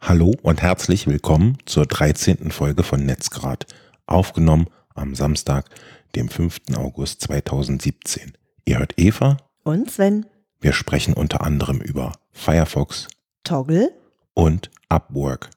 Hallo und herzlich willkommen zur 13. Folge von Netzgrad, aufgenommen am Samstag, dem 5. August 2017. Ihr hört Eva Und Sven. Wir sprechen unter anderem über Firefox Toggle. und Upwork.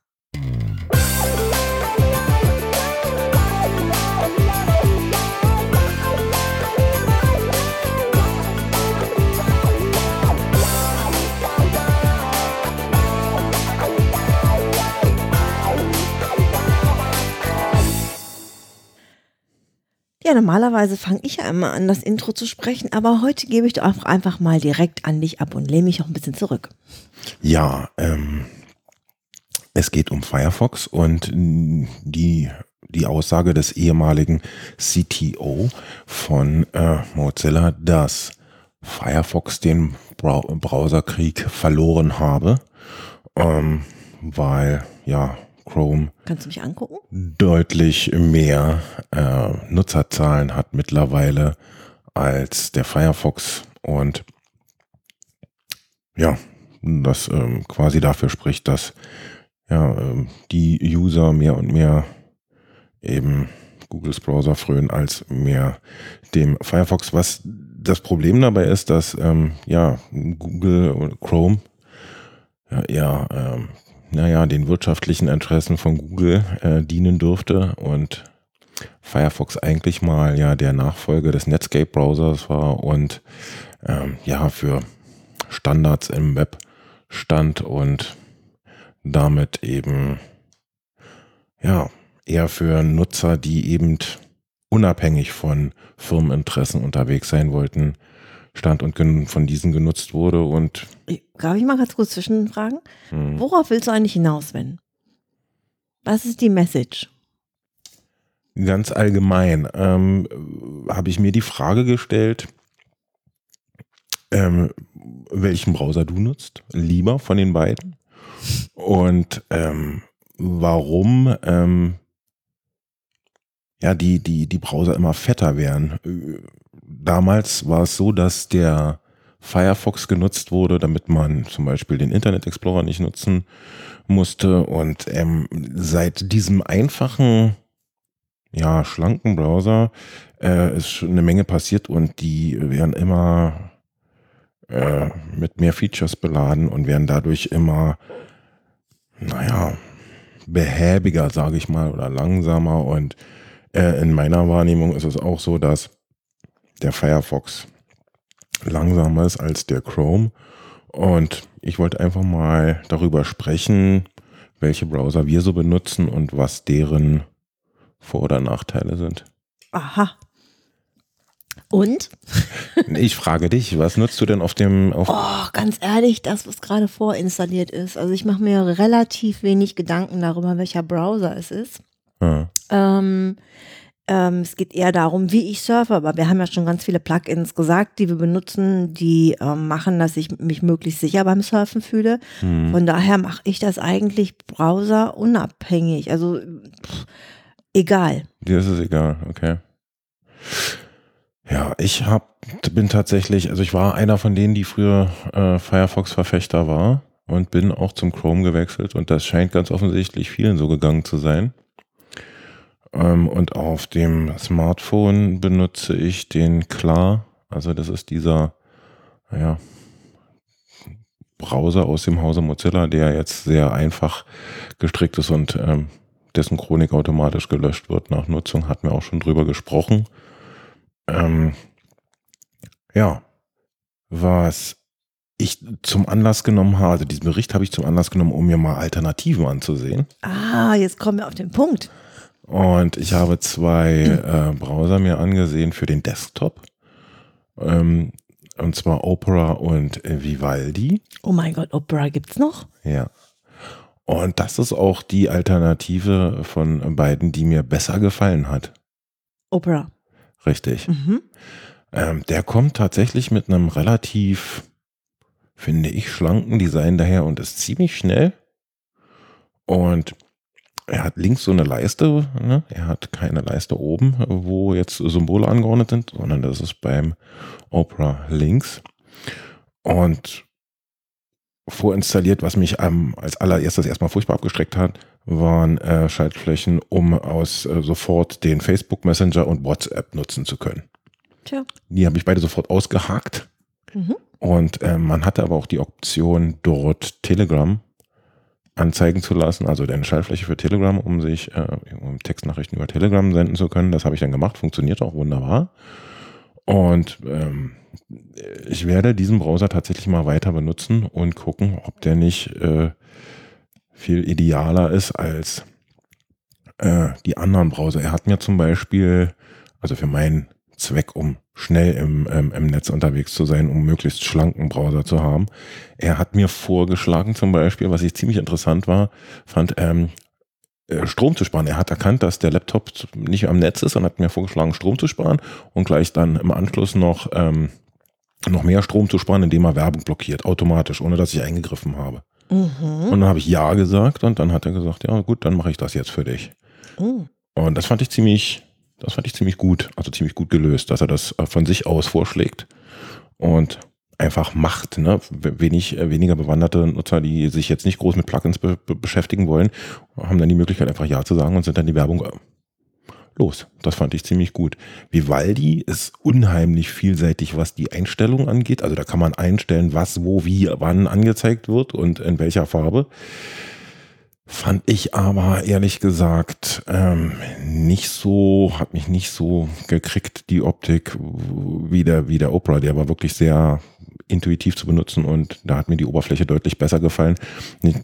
Ja, normalerweise fange ich ja immer an, das Intro zu sprechen, aber heute gebe ich doch einfach mal direkt an dich ab und lehne mich auch ein bisschen zurück. Ja, ähm, es geht um Firefox und die, die Aussage des ehemaligen CTO von äh, Mozilla, dass Firefox den Brau Browserkrieg verloren habe, ähm, weil ja Chrome Kannst du mich angucken? deutlich mehr äh, Nutzerzahlen hat mittlerweile als der Firefox und ja, das ähm, quasi dafür spricht, dass ja, ähm, die User mehr und mehr eben Googles Browser frönen als mehr dem Firefox. Was das Problem dabei ist, dass ähm, ja Google und Chrome ja eher ähm, naja, den wirtschaftlichen Interessen von Google äh, dienen dürfte und Firefox eigentlich mal ja der Nachfolger des Netscape-Browsers war und ähm, ja für Standards im Web stand und damit eben ja eher für Nutzer, die eben unabhängig von Firmeninteressen unterwegs sein wollten, stand und von diesen genutzt wurde und Darf ich mal ganz kurz zwischenfragen? hm, Worauf willst du eigentlich hinaus, Sven? Was ist die Message? Ganz allgemein ähm, habe ich mir die Frage gestellt, ähm, welchen Browser du nutzt, lieber von den beiden und ähm, warum ähm, ja die die die Browser immer fetter werden. Damals war es so, dass der Firefox genutzt wurde, damit man zum Beispiel den Internet Explorer nicht nutzen musste und ähm, seit diesem einfachen ja, schlanken Browser äh, ist schon eine Menge passiert und die werden immer äh, mit mehr Features beladen und werden dadurch immer, naja, behäbiger, sage ich mal, oder langsamer. Und äh, in meiner Wahrnehmung ist es auch so, dass der Firefox langsamer ist als der Chrome. Und ich wollte einfach mal darüber sprechen, welche Browser wir so benutzen und was deren vor- oder Nachteile sind. Aha. Und? Ich frage dich, was nutzt du denn auf dem, auf, Oh, ganz ehrlich, das, was gerade vorinstalliert ist. Also ich mache mir relativ wenig Gedanken darüber, welcher Browser es ist. Ah, Ähm, ähm, es geht eher darum, wie ich surfe, aber wir haben ja schon ganz viele Plugins gesagt, die wir benutzen, die ähm, machen, dass ich mich möglichst sicher beim Surfen fühle. hm, Von daher mache ich das eigentlich browserunabhängig. Also pff, egal. dir ist es egal, okay. Ja, ich hab, bin tatsächlich, also ich war einer von denen, die früher äh, Firefox-Verfechter war und bin auch zum Chrome gewechselt und das scheint ganz offensichtlich vielen so gegangen zu sein. Ähm, und auf dem Smartphone benutze ich den Klar, also das ist dieser, naja, Browser aus dem Hause Mozilla, der jetzt sehr einfach gestrickt ist und ähm, dessen Chronik automatisch gelöscht wird nach Nutzung, hatten wir auch schon drüber gesprochen. Ähm, ja, was ich zum Anlass genommen habe, also diesen Bericht habe ich zum Anlass genommen, um mir mal Alternativen anzusehen. Ah, jetzt kommen wir auf den Punkt. Und ich habe zwei äh, Browser mir angesehen für den Desktop. Ähm, und zwar Opera und äh, Vivaldi. Oh mein Gott, Opera gibt's noch? Ja. Und das ist auch die Alternative von beiden, die mir besser gefallen hat. Opera. Richtig. Mhm. Ähm, der kommt tatsächlich mit einem relativ, finde ich, schlanken Design daher und ist ziemlich schnell. Und er hat links so eine Leiste, ne? er hat keine Leiste oben, wo jetzt Symbole angeordnet sind, sondern das ist beim Opera links. Und vorinstalliert, was mich ähm, als allererstes erstmal furchtbar abgestreckt hat, waren äh, Schaltflächen, um aus äh, sofort den Facebook Messenger und WhatsApp nutzen zu können. Tja. Die habe ich beide sofort ausgehakt. Mhm. Und äh, man hatte aber auch die Option, dort Telegram anzeigen zu lassen, also eine Schaltfläche für Telegram, um sich äh, um Textnachrichten über Telegram senden zu können. Das habe ich dann gemacht, funktioniert auch wunderbar. Und ähm, ich werde diesen Browser tatsächlich mal weiter benutzen und gucken, ob der nicht äh, viel idealer ist als äh, die anderen Browser. Er hat mir zum Beispiel, also für meinen Zweck, um schnell im, ähm, im Netz unterwegs zu sein, um möglichst schlanken Browser zu haben. Er hat mir vorgeschlagen zum Beispiel, was ich ziemlich interessant war, fand, ähm, äh, Strom zu sparen. Er hat erkannt, dass der Laptop nicht am Netz ist und hat mir vorgeschlagen, Strom zu sparen und gleich dann im Anschluss noch, ähm, noch mehr Strom zu sparen, indem er Werbung blockiert, automatisch, ohne dass ich eingegriffen habe. Mhm. Und dann habe ich Ja gesagt und dann hat er gesagt, ja gut, dann mache ich das jetzt für dich. Mhm. Und das fand ich ziemlich, das fand ich ziemlich gut, also ziemlich gut gelöst, dass er das äh, von sich aus vorschlägt und einfach macht. Ne? Wenig, äh, weniger bewanderte Nutzer, die sich jetzt nicht groß mit Plugins be be beschäftigen wollen, haben dann die Möglichkeit, einfach Ja zu sagen und sind dann die Werbung äh, los. Das fand ich ziemlich gut. Vivaldi ist unheimlich vielseitig, was die Einstellung angeht. Also da kann man einstellen, was, wo, wie, wann angezeigt wird und in welcher Farbe. Fand ich aber ehrlich gesagt ähm, nicht so, hat mich nicht so gekriegt, die Optik wie der, wie der Opera. Der war wirklich sehr intuitiv zu benutzen und da hat mir die Oberfläche deutlich besser gefallen.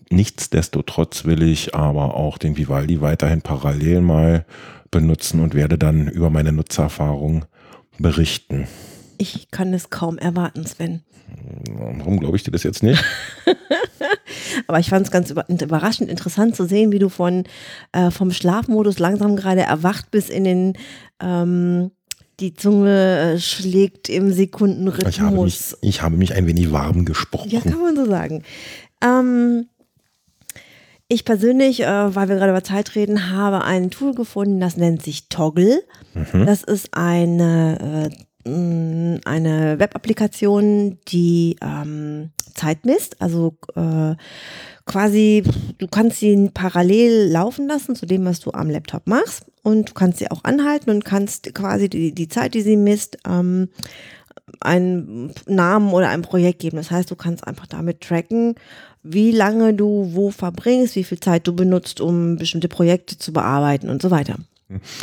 Nichtsdestotrotz will ich aber auch den Vivaldi weiterhin parallel mal benutzen und werde dann über meine Nutzererfahrung berichten. Ich kann es kaum erwarten, Sven. Warum glaube ich dir das jetzt nicht? Aber ich fand es ganz überraschend interessant zu sehen, wie du von äh, vom Schlafmodus langsam gerade erwacht bist in den ähm, die Zunge äh, schlägt im Sekundenrhythmus. Ich habe, mich, ich habe mich ein wenig warm gesprochen. Ja, kann man so sagen. Ähm, ich persönlich, äh, weil wir gerade über Zeit reden, habe ein Tool gefunden, das nennt sich Toggle. Mhm. Das ist eine, äh, eine Web-Applikation, die ähm, Zeit misst. Also äh, quasi, du kannst sie parallel laufen lassen zu dem, was du am Laptop machst. Und du kannst sie auch anhalten und kannst quasi die, die Zeit, die sie misst, ähm, einen Namen oder ein Projekt geben. Das heißt, du kannst einfach damit tracken, wie lange du wo verbringst, wie viel Zeit du benutzt, um bestimmte Projekte zu bearbeiten und so weiter.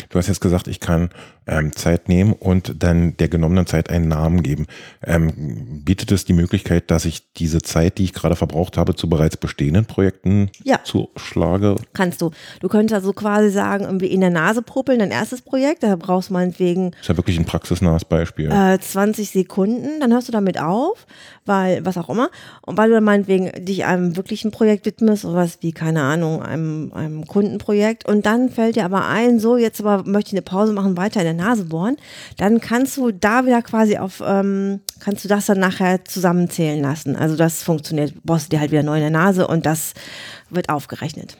Du hast jetzt gesagt, ich kann ähm, Zeit nehmen und dann der genommenen Zeit einen Namen geben. Ähm, bietet es die Möglichkeit, dass ich diese Zeit, die ich gerade verbraucht habe, zu bereits bestehenden Projekten ja. zuschlage? Kannst du. Du könntest also quasi sagen, irgendwie in der Nase puppeln, dein erstes Projekt, da brauchst du meinetwegen. Das ist ja wirklich ein praxisnahes Beispiel. Äh, 20 Sekunden, dann hörst du damit auf, weil, was auch immer. Und weil du dann meinetwegen dich einem wirklichen Projekt widmest, sowas wie, keine Ahnung, einem, einem Kundenprojekt. Und dann fällt dir aber ein, so, jetzt aber möchte ich eine Pause machen, weiter in der Nase bohren, dann kannst du da wieder quasi auf, ähm, kannst du das dann nachher zusammenzählen lassen. Also das funktioniert, bohrst du dir halt wieder neu in der Nase und das wird aufgerechnet.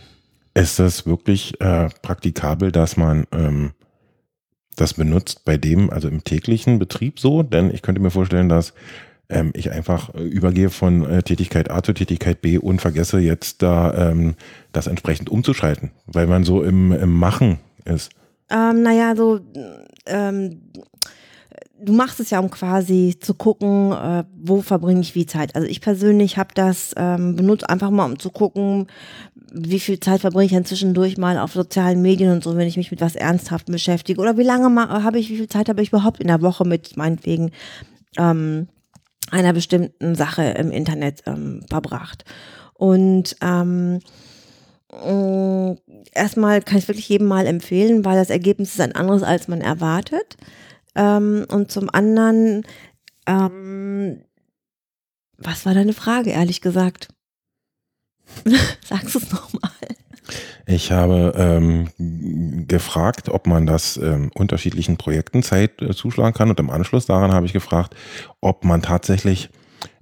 Ist das wirklich äh, praktikabel, dass man ähm, das benutzt bei dem, also im täglichen Betrieb so? Denn ich könnte mir vorstellen, dass ähm, ich einfach äh, übergehe von äh, Tätigkeit A zu Tätigkeit B und vergesse jetzt da ähm, das entsprechend umzuschalten, weil man so im, im Machen ist. Ähm, naja, so, ähm, du machst es ja, um quasi zu gucken, äh, wo verbringe ich wie Zeit. Also ich persönlich habe das ähm, benutzt, einfach mal um zu gucken, wie viel Zeit verbringe ich dann zwischendurch mal auf sozialen Medien und so, wenn ich mich mit was Ernsthaftem beschäftige. Oder wie lange habe ich, wie viel Zeit habe ich überhaupt in der Woche mit meinetwegen ähm, einer bestimmten Sache im Internet ähm, verbracht. Und ähm, äh, erstmal kann ich wirklich jedem mal empfehlen, weil das Ergebnis ist ein anderes, als man erwartet. Ähm, und zum anderen, ähm, was war deine Frage, ehrlich gesagt? Sagst du es nochmal? Ich habe ähm, gefragt, ob man das ähm, unterschiedlichen Projekten Zeit äh, zuschlagen kann und im Anschluss daran habe ich gefragt, ob man tatsächlich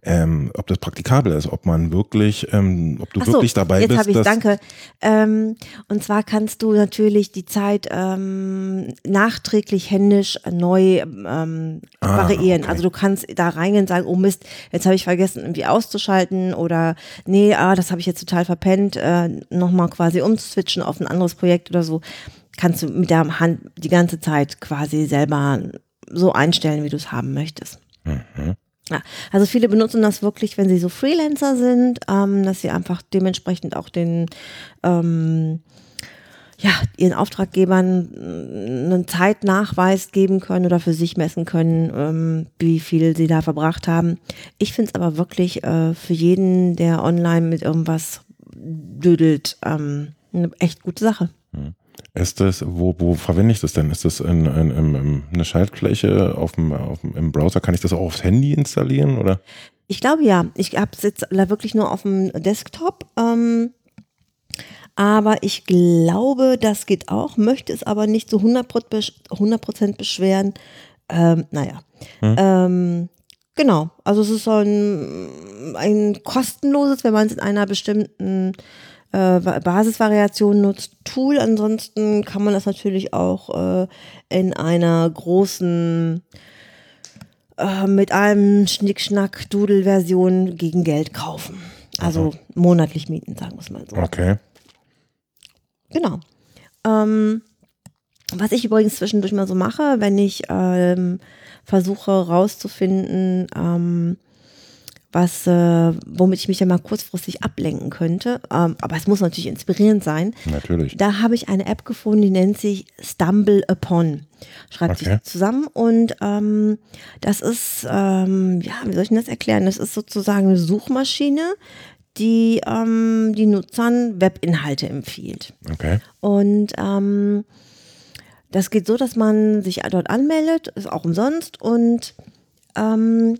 ähm, ob das praktikabel ist, ob man wirklich, ähm, ob du so, wirklich dabei jetzt bist. habe ich danke. Ähm, und zwar kannst du natürlich die Zeit ähm, nachträglich händisch neu ähm, Ah, variieren. okay. Also du kannst da reingehen und sagen, oh Mist, jetzt habe ich vergessen, irgendwie auszuschalten oder nee, ah, das habe ich jetzt total verpennt, äh, nochmal quasi umzuswitchen auf ein anderes Projekt oder so. Kannst du mit der Hand die ganze Zeit quasi selber so einstellen, wie du es haben möchtest. Mhm. Ja, also viele benutzen das wirklich, wenn sie so Freelancer sind, ähm, dass sie einfach dementsprechend auch den ähm, ja, ihren Auftraggebern äh, einen Zeitnachweis geben können oder für sich messen können, ähm, wie viel sie da verbracht haben. Ich finde es aber wirklich äh, für jeden, der online mit irgendwas dödelt, ähm, eine echt gute Sache. Ist das, wo, wo verwende ich das denn? Ist das in, in, in, in eine Schaltfläche auf dem, auf dem, im Browser? Kann ich das auch aufs Handy installieren? Oder? Ich glaube ja. Ich habe es jetzt wirklich nur auf dem Desktop. Ähm, aber ich glaube, das geht auch, möchte es aber nicht zu 100%, besch 100 beschweren. Ähm, naja. Ähm, genau. Also es ist so ein, ein kostenloses, wenn man es in einer bestimmten äh, Ba- Basisvariation nutzt, Tool. Ansonsten kann man das natürlich auch äh, in einer großen äh, mit allem Schnickschnack Dudel-Version gegen Geld kaufen. Also monatlich mieten, sagen wir es mal so. Okay. Genau. Ähm, was ich übrigens zwischendurch mal so mache, wenn ich ähm, versuche rauszufinden, ähm, was, äh, womit ich mich ja mal kurzfristig ablenken könnte, ähm, aber es muss natürlich inspirierend sein. Natürlich. Da habe ich eine App gefunden, die nennt sich Stumble Upon. Schreibt Okay. sich zusammen und ähm, das ist, ähm, ja, wie soll ich denn das erklären? Das ist sozusagen eine Suchmaschine, die ähm, die Nutzern Webinhalte empfiehlt. Okay. Und ähm, das geht so, dass man sich dort anmeldet, ist auch umsonst und ähm,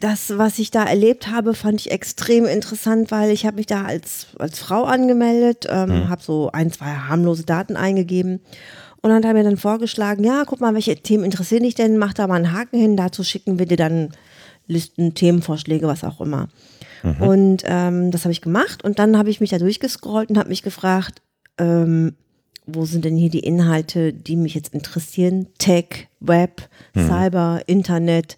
das, was ich da erlebt habe, fand ich extrem interessant, weil ich habe mich da als, als Frau angemeldet, ähm, habe so ein, zwei harmlose Daten eingegeben und dann hat er mir dann vorgeschlagen, ja, guck mal, welche Themen interessieren dich denn, mach da mal einen Haken hin, dazu schicken wir dir dann Listen, Themenvorschläge, was auch immer. Und ähm, das habe ich gemacht und dann habe ich mich da durchgescrollt und habe mich gefragt, ähm, wo sind denn hier die Inhalte, die mich jetzt interessieren? Tech, Web, Cyber, Internet.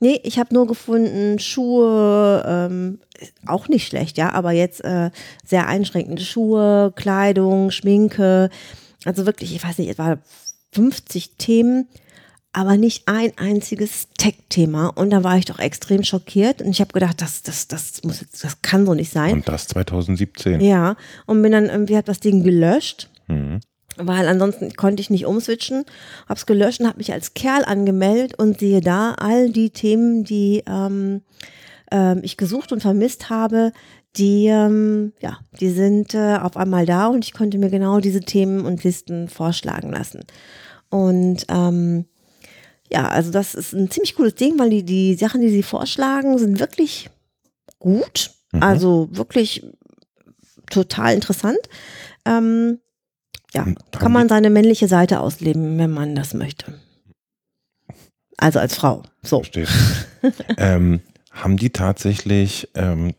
Nee, ich habe nur gefunden, Schuhe, ähm, auch nicht schlecht, ja, aber jetzt äh, sehr einschränkende Schuhe, Kleidung, Schminke. Also wirklich, ich weiß nicht, etwa 50 Themen, aber nicht ein einziges Tech-Thema. Und da war ich doch extrem schockiert und ich habe gedacht, das, das, das muss jetzt, das kann so nicht sein. Und das 2017. Ja, und bin dann irgendwie, hat das Ding gelöscht, Mhm. Weil ansonsten konnte ich nicht umswitchen. Hab's gelöscht und habe mich als Kerl angemeldet und sehe da all die Themen, die ähm, ähm, ich gesucht und vermisst habe, die, ähm, ja, die sind äh, auf einmal da und ich konnte mir genau diese Themen und Listen vorschlagen lassen. Und ähm, ja, also das ist ein ziemlich cooles Ding, weil die, die Sachen, die sie vorschlagen, sind wirklich gut. Mhm. Also wirklich total interessant. Ähm, ja, kann man seine männliche Seite ausleben, wenn man das möchte. Also als Frau. So. Verstehe. ähm, haben die tatsächlich ähm,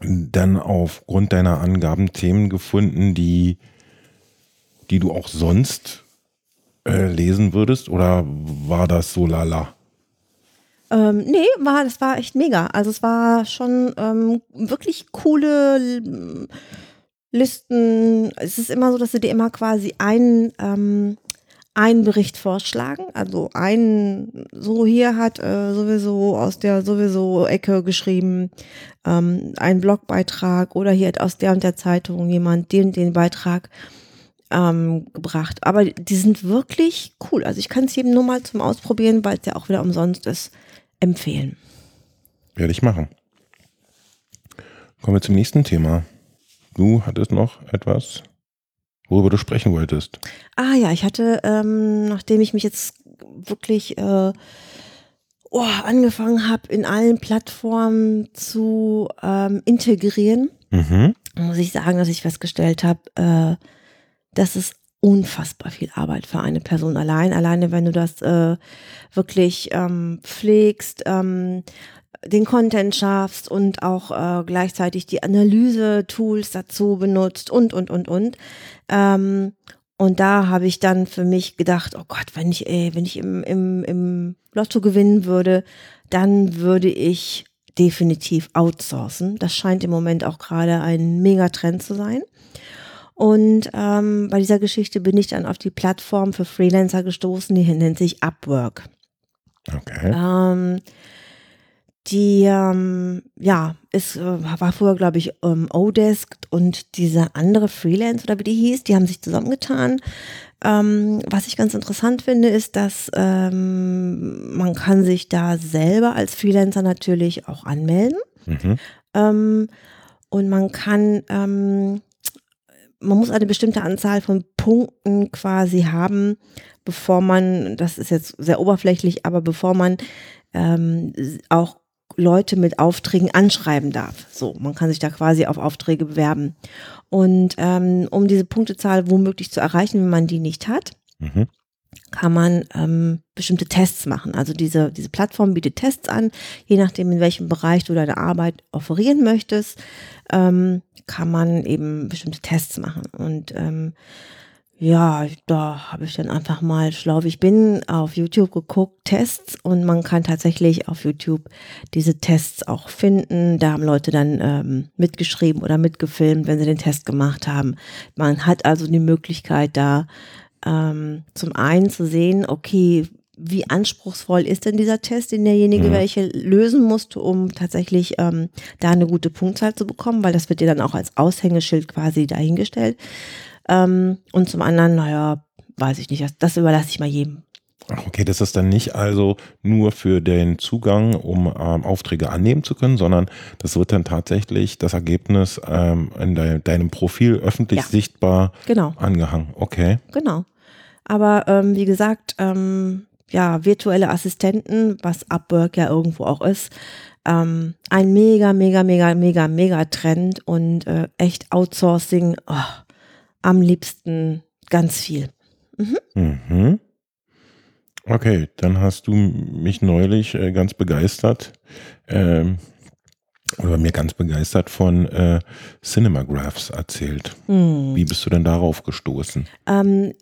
dann aufgrund deiner Angaben Themen gefunden, die, die du auch sonst äh, lesen würdest? Oder war das so lala? Ähm, nee, war, das war echt mega. Also es war schon ähm, wirklich coole Listen. Es ist immer so, dass sie dir immer quasi einen, ähm, einen Bericht vorschlagen. Also einen, so hier hat äh, sowieso aus der sowieso Ecke geschrieben, ähm, einen Blogbeitrag oder hier hat aus der und der Zeitung jemand den, den Beitrag ähm, gebracht. Aber die sind wirklich cool. Also ich kann es jedem nur mal zum Ausprobieren, weil es ja auch wieder umsonst ist, empfehlen. Werde ich machen. Kommen wir zum nächsten Thema. Du hattest noch etwas, worüber du sprechen wolltest. Ah ja, ich hatte, ähm, nachdem ich mich jetzt wirklich äh, oh, angefangen habe, in allen Plattformen zu ähm, integrieren, Mhm. muss ich sagen, dass ich festgestellt habe, äh, dass es unfassbar viel Arbeit für eine Person allein. Alleine, wenn du das äh, wirklich ähm, pflegst, ähm, den Content schaffst und auch äh, gleichzeitig die Analyse-Tools dazu benutzt und, und, und, und. Ähm, und da habe ich dann für mich gedacht, oh Gott, wenn ich, ey, wenn ich im, im, im Lotto gewinnen würde, dann würde ich definitiv outsourcen. Das scheint im Moment auch gerade ein Megatrend zu sein. Und ähm, bei dieser Geschichte bin ich dann auf die Plattform für Freelancer gestoßen, die nennt sich Upwork. Okay. Ähm, die, ähm, ja, es äh, war früher, glaube ich, ähm, Odesk und diese andere Freelance oder wie die hieß, die haben sich zusammengetan. Ähm, was ich ganz interessant finde, ist, dass ähm, man kann sich da selber als Freelancer natürlich auch anmelden. Mhm. Ähm, und man kann, ähm, man muss eine bestimmte Anzahl von Punkten quasi haben, bevor man, das ist jetzt sehr oberflächlich, aber bevor man ähm, auch Leute mit Aufträgen anschreiben darf. So, man kann sich da quasi auf Aufträge bewerben. Und ähm, um diese Punktezahl womöglich zu erreichen, wenn man die nicht hat, Mhm. Kann man ähm, bestimmte Tests machen. Also diese, diese Plattform bietet Tests an, je nachdem, in welchem Bereich du deine Arbeit offerieren möchtest, ähm, kann man eben bestimmte Tests machen. Und ähm, ja, da habe ich dann einfach mal schlau wie ich bin auf YouTube geguckt, Tests und man kann tatsächlich auf YouTube diese Tests auch finden. Da haben Leute dann ähm, mitgeschrieben oder mitgefilmt, wenn sie den Test gemacht haben. Man hat also die Möglichkeit da ähm, zum einen zu sehen, okay, wie anspruchsvoll ist denn dieser Test, den derjenige Mhm. welche lösen musste, um tatsächlich ähm, da eine gute Punktzahl zu bekommen, weil das wird dir dann auch als Aushängeschild quasi dahingestellt. Ähm, und zum anderen, naja, weiß ich nicht, das, das überlasse ich mal jedem. Okay, das ist dann nicht also nur für den Zugang, um ähm, Aufträge annehmen zu können, sondern das wird dann tatsächlich das Ergebnis ähm, in de deinem Profil öffentlich Ja. sichtbar Genau, angehangen. Okay. genau. Aber ähm, wie gesagt, ähm, ja, virtuelle Assistenten, was Upwork ja irgendwo auch ist, ähm, ein mega, mega, mega, mega, mega Trend und äh, echt Outsourcing, oh, am liebsten ganz viel. Mhm. Okay, dann hast du mich neulich äh, ganz begeistert, ähm, oder mir ganz begeistert von äh, Cinemagraphs erzählt. Hm. Wie bist du denn darauf gestoßen? Ähm,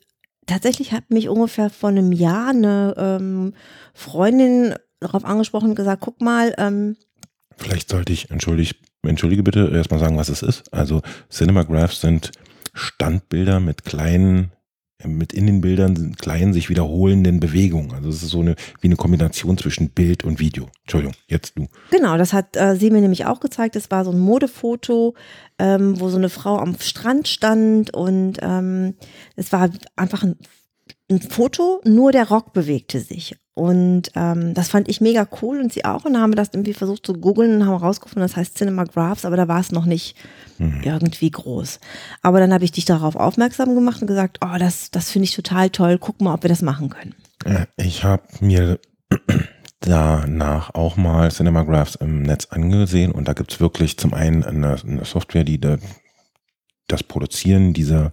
tatsächlich hat mich ungefähr vor einem Jahr eine ähm, Freundin darauf angesprochen und gesagt, guck mal, ähm, Vielleicht sollte ich, entschuldige, entschuldige bitte, erstmal sagen, was es ist. Also Cinemagraphs sind Standbilder mit kleinen, mit in den Bildern sind kleinen, sich wiederholenden Bewegungen. Also es ist so eine, wie eine Kombination zwischen Bild und Video. Entschuldigung, jetzt du. genau, das hat äh, sie mir nämlich auch gezeigt. Es war so ein Modefoto, ähm, wo so eine Frau am Strand stand und ähm, es war einfach ein, ein Foto, nur der Rock bewegte sich. Und ähm, das fand ich mega cool und sie auch. Und haben wir das irgendwie versucht zu googeln und haben rausgefunden, das heißt Cinemagraphs, aber da war es noch nicht Mhm. irgendwie groß. Aber dann habe ich dich darauf aufmerksam gemacht und gesagt, oh, das, das finde ich total toll, guck mal, ob wir das machen können. Äh, Ich habe mir danach auch mal Cinemagraphs im Netz angesehen und da gibt's wirklich zum einen eine, eine Software, die da, das Produzieren dieser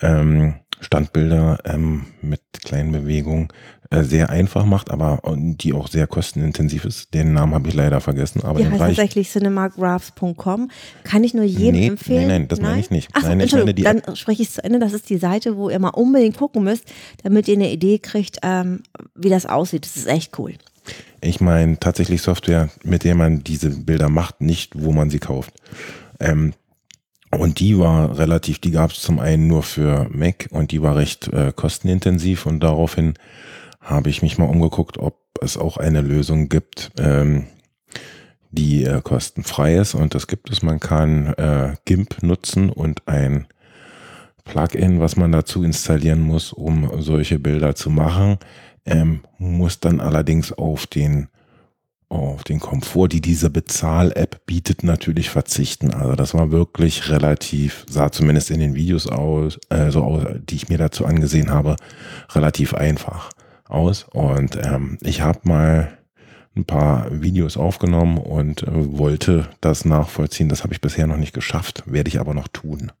ähm, Standbilder ähm, mit kleinen Bewegungen sehr einfach macht, aber äh, die auch sehr kostenintensiv ist. Den Namen habe ich leider vergessen, aber Die heißt tatsächlich cinemagraphs.com. Kann ich nur jedem Nee, empfehlen. nein, nein, das meine ich nicht. Ach, Nein, ich meine die dann spreche ich es zu Ende. Das ist die Seite, wo ihr mal unbedingt gucken müsst, damit ihr eine Idee kriegt, ähm, wie das aussieht. Das ist echt cool. Ich meine tatsächlich Software, mit der man diese Bilder macht, nicht wo man sie kauft. Ähm, und die war relativ, die gab es zum einen nur für Mac und die war recht äh, kostenintensiv und daraufhin habe ich mich mal umgeguckt, ob es auch eine Lösung gibt, ähm, die äh, kostenfrei ist und das gibt es. Man kann äh, GIMP nutzen und ein Plugin, was man dazu installieren muss, um solche Bilder zu machen, ähm, muss dann allerdings auf den auf den Komfort, die diese Bezahl-App bietet, natürlich verzichten. Also das war wirklich relativ, sah zumindest in den Videos aus, äh, so aus, die ich mir dazu angesehen habe, relativ einfach aus. Und ähm, ich habe mal ein paar Videos aufgenommen und äh, wollte das nachvollziehen. Das habe ich bisher noch nicht geschafft, werde ich aber noch tun.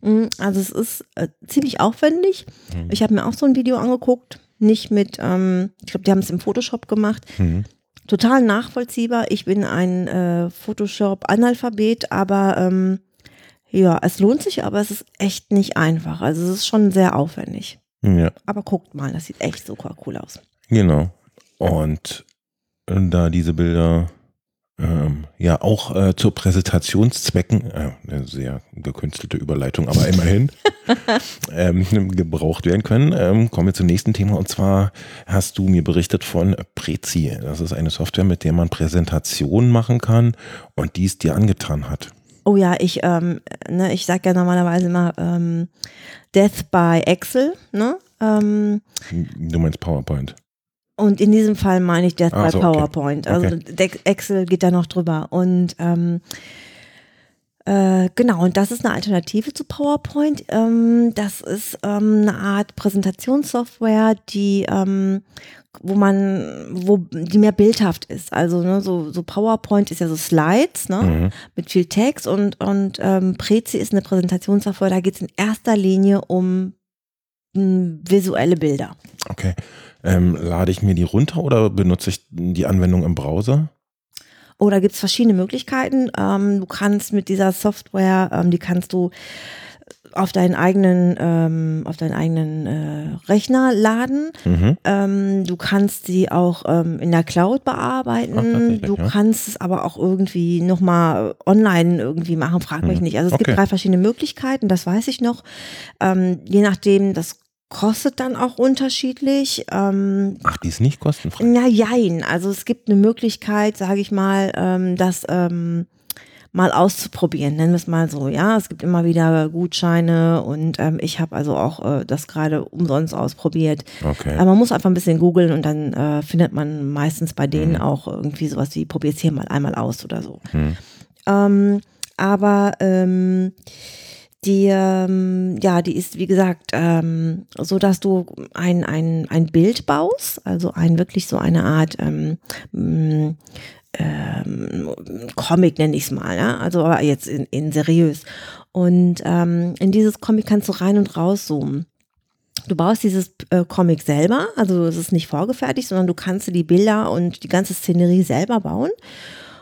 Mm, Also es ist äh, ziemlich aufwendig. Mhm. Ich habe mir auch so ein Video angeguckt, nicht mit, ähm, ich glaube, die haben es im Photoshop gemacht. Mhm. Total nachvollziehbar. Ich bin ein äh, Photoshop-Analphabet, aber ähm, ja, es lohnt sich, aber es ist echt nicht einfach. Also es ist schon sehr aufwendig. Ja, Aber guckt mal, das sieht echt super cool aus. genau. Und äh, da diese Bilder ähm, ja auch äh, zu Präsentationszwecken, äh, eine sehr gekünstelte Überleitung, aber immerhin ähm, gebraucht werden können, ähm, kommen wir zum nächsten Thema. Und zwar hast du mir berichtet von Prezi. Das ist eine Software, mit der man Präsentationen machen kann und die es dir angetan hat. Oh ja, ich, ähm, ne, ich sag ja normalerweise immer ähm, Death by Excel, ne? Ähm, Du meinst PowerPoint. und in diesem Fall meine ich Death Ah, by so, okay. PowerPoint. Also De- Excel geht da noch drüber. Und ähm, äh, genau, und das ist eine Alternative zu PowerPoint. Ähm, das ist ähm, eine Art Präsentationssoftware, die ähm, wo man, wo die mehr bildhaft ist. Also ne, so, so PowerPoint ist ja so Slides, ne? Mhm. mit viel Text und, und ähm, Prezi ist eine Präsentationssoftware, da geht es in erster Linie um mh, visuelle Bilder. Okay. Ähm, lade ich mir die runter oder benutze ich die Anwendung im Browser? Oh, da gibt es verschiedene Möglichkeiten. Ähm, du kannst mit dieser Software, ähm, die kannst du auf deinen eigenen, ähm, auf deinen eigenen äh, Rechner laden. Mhm. Ähm, du kannst sie auch ähm, in der Cloud bearbeiten. Ach, du ja. kannst es aber auch irgendwie nochmal online irgendwie machen, frag mich Mhm. nicht. Also es Okay. gibt drei verschiedene Möglichkeiten, das weiß ich noch. Ähm, je nachdem, das kostet dann auch unterschiedlich. Ähm, Ach, die ist nicht kostenfrei. na jein, also es gibt eine Möglichkeit, sage ich mal, ähm, das ähm, mal auszuprobieren, nennen wir es mal so. Ja, es gibt immer wieder Gutscheine und ähm, ich habe also auch äh, das gerade umsonst ausprobiert. Okay. Aber man muss einfach ein bisschen googeln und dann äh, findet man meistens bei denen Mhm. auch irgendwie sowas wie probier's hier mal einmal aus oder so. Hm. Ähm, aber ähm, die, ähm, ja, die ist, wie gesagt, ähm, so, dass du ein, ein, ein Bild baust, also ein wirklich so eine Art ähm, ähm, Comic nenne ich es mal, ja? also aber jetzt in, in seriös. Und ähm, in dieses Comic kannst du rein und raus zoomen. Du baust dieses äh, Comic selber, also es ist nicht vorgefertigt, sondern du kannst dir die Bilder und die ganze Szenerie selber bauen.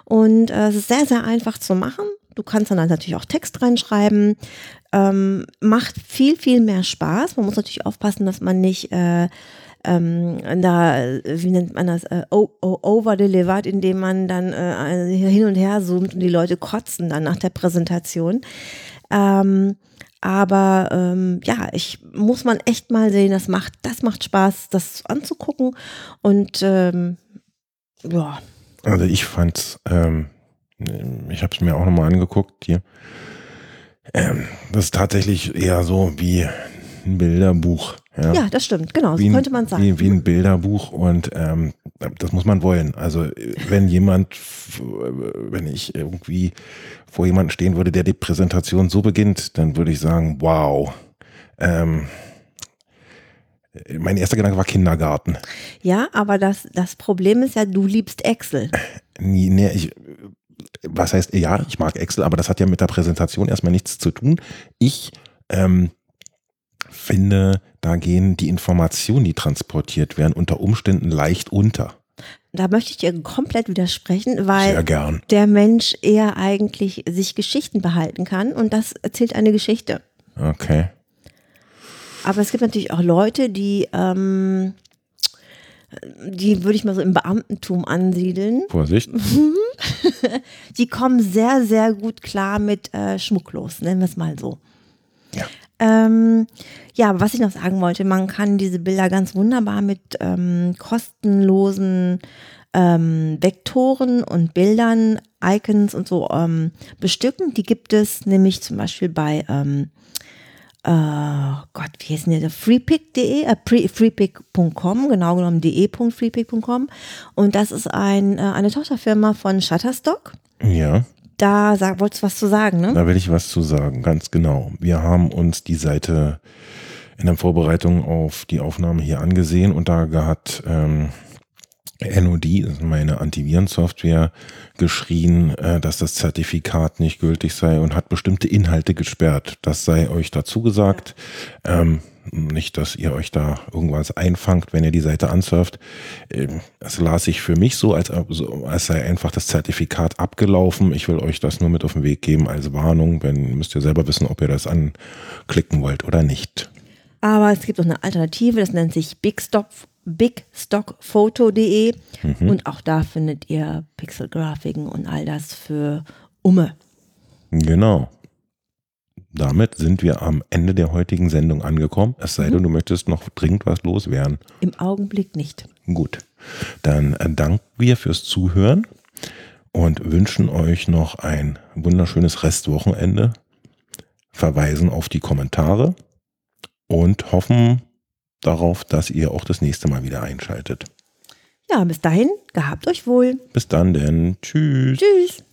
Und äh, es ist sehr, sehr einfach zu machen. Du kannst dann natürlich auch Text reinschreiben. Ähm, macht viel, viel mehr Spaß. Man muss natürlich aufpassen, dass man nicht äh, ähm, da, äh, wie nennt man das, äh, over-delivered, indem man dann äh, hin und her zoomt und die Leute kotzen dann nach der Präsentation. Ähm, aber ähm, ja, ich muss man echt mal sehen, das macht, das macht Spaß, das anzugucken. Und ähm, ja, Also ich fand's, ähm, ich habe es mir auch nochmal angeguckt hier. Ähm, das ist tatsächlich eher so wie ein Bilderbuch. Ja, ja, das stimmt, genau, so wie ein, könnte man sagen. Wie, wie ein Bilderbuch und ähm, das muss man wollen. Also wenn jemand, wenn ich irgendwie vor jemandem stehen würde, der die Präsentation so beginnt, dann würde ich sagen, wow. Ähm, mein erster Gedanke war Kindergarten. Ja, aber das, das Problem ist ja, du liebst Excel. Nie, nee, ich, was heißt, ja, ich mag Excel, aber das hat ja mit der Präsentation erstmal nichts zu tun. Ich ähm, finde, da gehen die Informationen, die transportiert werden, unter Umständen leicht unter. Da möchte ich dir komplett widersprechen, weil gern. der Mensch eher eigentlich sich Geschichten behalten kann und das erzählt eine Geschichte. Okay. Aber es gibt natürlich auch Leute, die, ähm, die würde ich mal so im Beamtentum ansiedeln. Vorsicht. Die kommen sehr, sehr gut klar mit äh, Schmucklos, nennen wir es mal so. Ja. Ähm, ja, was ich noch sagen wollte, man kann diese Bilder ganz wunderbar mit ähm, kostenlosen ähm, Vektoren und Bildern, Icons und so ähm, bestücken. Die gibt es nämlich zum Beispiel bei ähm, äh, Gott, wie heißt denn der? Freepick.de, äh, freepick.com, genau genommen de.freepick.com. Und das ist ein, äh, eine Tochterfirma von Shutterstock. Ja, Da sag, wolltest du was zu sagen, ne? da will ich was zu sagen, ganz genau. Wir haben uns die Seite in der Vorbereitung auf die Aufnahme hier angesehen und da hat ähm, NOD, ist meine Antivirensoftware, geschrien, äh, dass das Zertifikat nicht gültig sei und hat bestimmte Inhalte gesperrt. Das sei euch dazu gesagt. Ähm, nicht, dass ihr euch da irgendwas einfangt, wenn ihr die Seite ansurft. Ähm, das las ich für mich so als, als sei einfach das Zertifikat abgelaufen. Ich will euch das nur mit auf den Weg geben als Warnung. Wenn müsst ihr selber wissen, ob ihr das anklicken wollt oder nicht. Aber es gibt auch eine Alternative, das nennt sich Bigstop bigstockphoto.de mhm. und auch da findet ihr Pixelgrafiken und all das für Umme. Genau. Damit sind wir am Ende der heutigen Sendung angekommen. Es sei denn, mhm. du möchtest noch dringend was loswerden. Im Augenblick nicht. Gut. Dann äh, danken wir fürs Zuhören und wünschen euch noch ein wunderschönes Restwochenende. Verweisen auf die Kommentare und hoffen, darauf, dass ihr auch das nächste Mal wieder einschaltet. Ja, bis dahin, gehabt euch wohl. Bis dann denn. Tschüss. Tschüss.